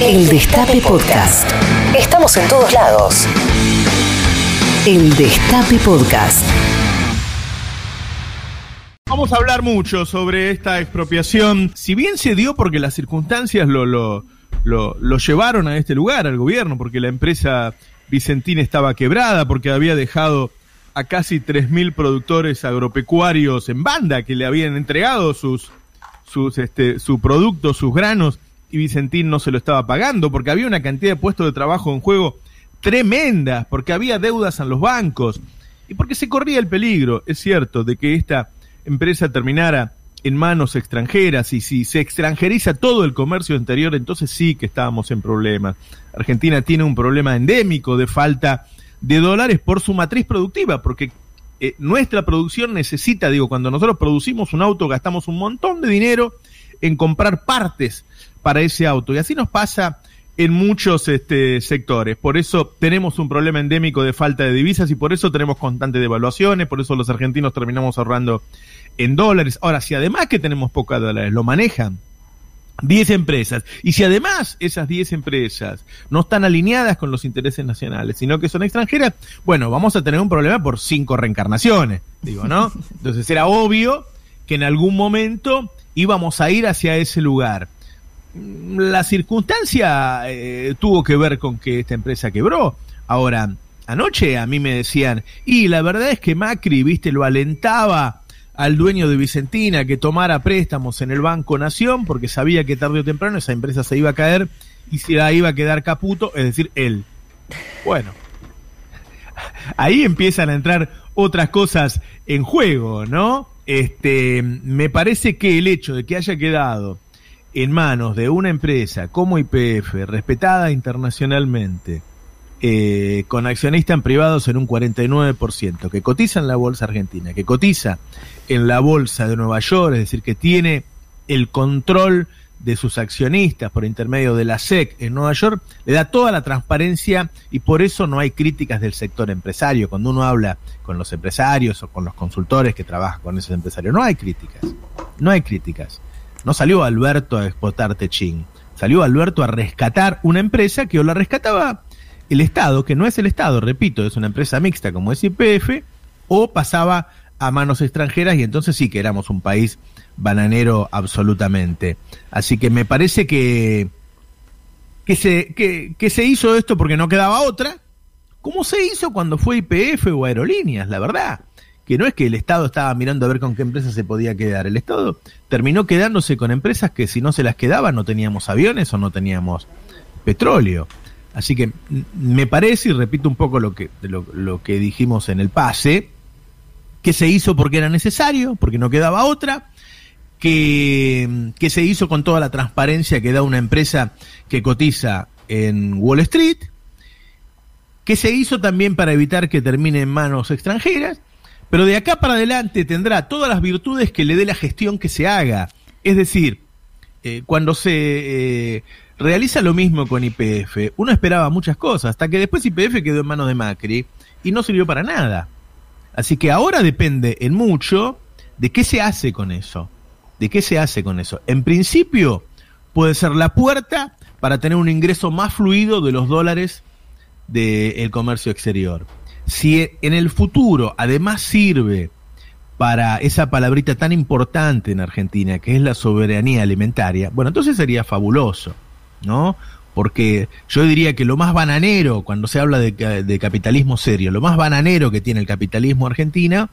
El Destape Podcast. Estamos en todos lados. El Destape Podcast. Vamos a hablar mucho sobre esta expropiación. Si bien se dio porque las circunstancias lo, lo, lo, lo llevaron a este lugar, al gobierno, porque la empresa Vicentín estaba quebrada, porque había dejado a casi 3.000 productores agropecuarios en banda que le habían entregado sus, sus, este, su producto, sus granos, y Vicentín no se lo estaba pagando, porque había una cantidad de puestos de trabajo en juego tremendas, porque había deudas en los bancos, y porque se corría el peligro, es cierto, de que esta empresa terminara en manos extranjeras, y si se extranjeriza todo el comercio interior, entonces sí que estábamos en problemas. Argentina tiene un problema endémico de falta de dólares por su matriz productiva, porque eh, nuestra producción necesita, digo, cuando nosotros producimos un auto gastamos un montón de dinero en comprar partes para ese auto. Y así nos pasa en muchos este, sectores. Por eso tenemos un problema endémico de falta de divisas y por eso tenemos constantes devaluaciones, por eso los argentinos terminamos ahorrando en dólares. Ahora, si además que tenemos pocos dólares, lo manejan 10 empresas. Y si además esas 10 empresas no están alineadas con los intereses nacionales, sino que son extranjeras, bueno, vamos a tener un problema por cinco reencarnaciones, digo, ¿no? Entonces era obvio que en algún momento íbamos a ir hacia ese lugar. La circunstancia eh, tuvo que ver con que esta empresa quebró. Ahora, anoche a mí me decían, y la verdad es que Macri, viste, lo alentaba al dueño de Vicentina que tomara préstamos en el Banco Nación porque sabía que tarde o temprano esa empresa se iba a caer y se iba a quedar caputo, es decir, él. Bueno, ahí empiezan a entrar otras cosas en juego, ¿no? Este, me parece que el hecho de que haya quedado en manos de una empresa como IPF, respetada internacionalmente, eh, con accionistas privados en un 49%, que cotiza en la bolsa argentina, que cotiza en la bolsa de Nueva York, es decir, que tiene el control de sus accionistas por intermedio de la SEC en Nueva York, le da toda la transparencia y por eso no hay críticas del sector empresario. Cuando uno habla con los empresarios o con los consultores que trabajan con esos empresarios, no hay críticas, no hay críticas. No salió Alberto a explotar Techín, salió Alberto a rescatar una empresa que o la rescataba el Estado, que no es el Estado, repito, es una empresa mixta como es IPF, o pasaba a manos extranjeras y entonces sí que éramos un país bananero absolutamente. Así que me parece que, que, se, que, que se hizo esto porque no quedaba otra, como se hizo cuando fue IPF o Aerolíneas, la verdad. Que no es que el Estado estaba mirando a ver con qué empresa se podía quedar. El Estado terminó quedándose con empresas que si no se las quedaba no teníamos aviones o no teníamos petróleo. Así que me parece, y repito un poco lo que, lo, que dijimos en el pase, que se hizo porque era necesario, porque no quedaba otra, que, que se hizo con toda la transparencia que da una empresa que cotiza en Wall Street, que se hizo también para evitar que termine en manos extranjeras, pero de acá para adelante tendrá todas las virtudes que le dé la gestión que se haga. Es decir, eh, cuando se eh, realiza lo mismo con IPF. Uno esperaba muchas cosas, hasta que después IPF quedó en manos de Macri y no sirvió para nada. Así que ahora depende en mucho de qué se hace con eso. ¿De qué se hace con eso? En principio puede ser la puerta para tener un ingreso más fluido de los dólares del comercio exterior. Si en el futuro además sirve para esa palabrita tan importante en Argentina, que es la soberanía alimentaria, bueno, entonces sería fabuloso. ¿no? Porque yo diría que lo más bananero, cuando se habla de, capitalismo serio, lo más bananero que tiene el capitalismo argentina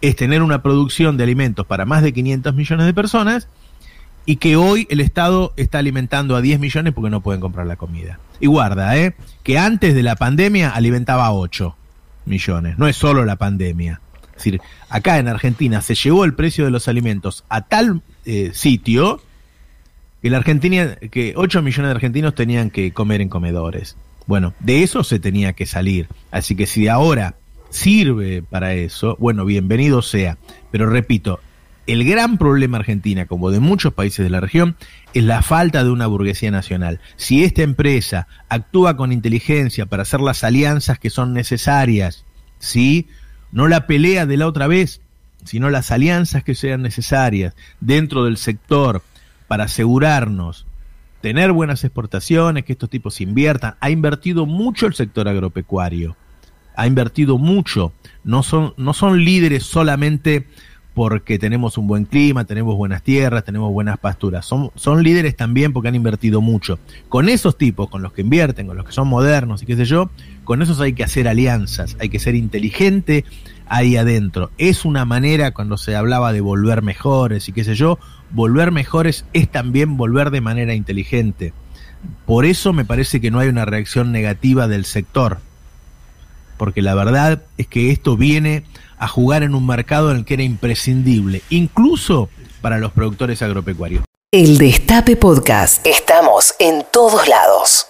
es tener una producción de alimentos para más de 500 millones de personas y que hoy el Estado está alimentando a 10 millones porque no pueden comprar la comida. Y guarda, ¿eh? Que antes de la pandemia alimentaba a 8 millones, no es solo la pandemia. Es decir, acá en Argentina se llevó el precio de los alimentos a tal eh, sitio que la Argentina, que 8 millones de argentinos tenían que comer en comedores. Bueno, de eso se tenía que salir. Así que si ahora sirve para eso, bueno, bienvenido sea. Pero repito, el gran problema Argentina, como de muchos países de la región, es la falta de una burguesía nacional. Si esta empresa actúa con inteligencia para hacer las alianzas que son necesarias, ¿sí? no la pelea de la otra vez, sino las alianzas que sean necesarias dentro del sector, para asegurarnos tener buenas exportaciones, que estos tipos inviertan. Ha invertido mucho el sector agropecuario, ha invertido mucho. No son, no son líderes solamente porque tenemos un buen clima, tenemos buenas tierras, tenemos buenas pasturas. Son, son líderes también porque han invertido mucho. Con esos tipos, con los que invierten, con los que son modernos y qué sé yo, con esos hay que hacer alianzas, hay que ser inteligente ahí adentro. Es una manera, cuando se hablaba de volver mejores y qué sé yo, volver mejores es también volver de manera inteligente. Por eso me parece que no hay una reacción negativa del sector. Porque la verdad es que esto viene a jugar en un mercado en el que era imprescindible, incluso para los productores agropecuarios. El Destape Podcast. Estamos en todos lados.